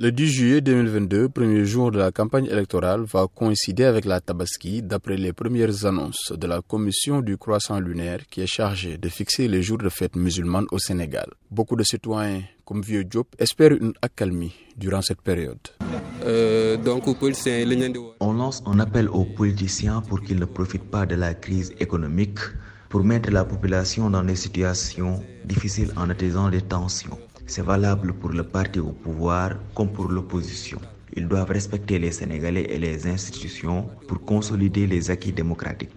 Le 10 juillet 2022, premier jour de la campagne électorale, va coïncider avec la Tabaski d'après les premières annonces de la commission du croissant lunaire qui est chargée de fixer les jours de fête musulmane au Sénégal. Beaucoup de citoyens, comme Vieux Diop, espèrent une accalmie durant cette période. Euh, On lance un appel aux politiciens pour qu'ils ne profitent pas de la crise économique pour mettre la population dans des situations difficiles en attisant les tensions. C'est valable pour le parti au pouvoir comme pour l'opposition. Ils doivent respecter les Sénégalais et les institutions pour consolider les acquis démocratiques.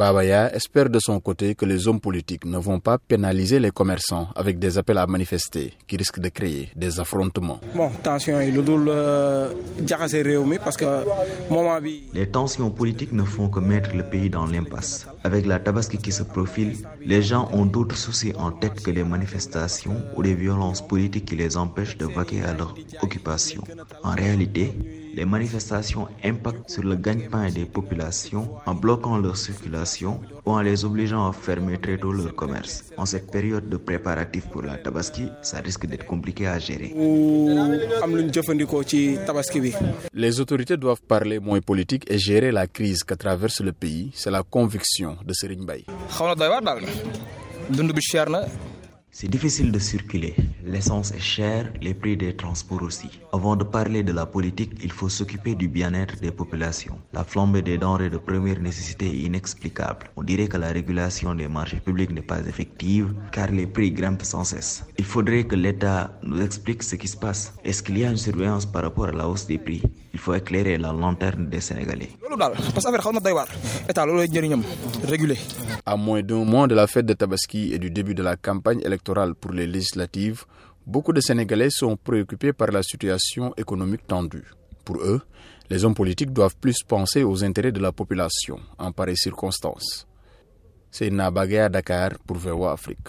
Babaya espère de son côté que les hommes politiques ne vont pas pénaliser les commerçants avec des appels à manifester qui risquent de créer des affrontements. Les tensions politiques ne font que mettre le pays dans l'impasse. Avec la tabaski qui se profile, les gens ont d'autres soucis en tête que les manifestations ou les violences politiques qui les empêchent de vaquer à leur occupation. En réalité, les manifestations impactent sur le gagne-pain des populations en bloquant leur circulation ou en les obligeant à fermer très tôt leur commerce. En cette période de préparatifs pour la Tabaski, ça risque d'être compliqué à gérer. Les autorités doivent parler moins politique et gérer la crise que traverse le pays. C'est la conviction de Serigne Bay. C'est difficile de circuler. L'essence est chère, les prix des transports aussi. Avant de parler de la politique, il faut s'occuper du bien-être des populations. La flambée des denrées de première nécessité est inexplicable. On dirait que la régulation des marchés publics n'est pas effective car les prix grimpent sans cesse. Il faudrait que l'État nous explique ce qui se passe. Est-ce qu'il y a une surveillance par rapport à la hausse des prix? Il faut éclairer la lanterne des Sénégalais. À moins d'un mois de la fête de Tabaski et du début de la campagne électorale pour les législatives, beaucoup de Sénégalais sont préoccupés par la situation économique tendue. Pour eux, les hommes politiques doivent plus penser aux intérêts de la population en pareilles circonstances. C'est Nabagé à Dakar pour VOA Afrique.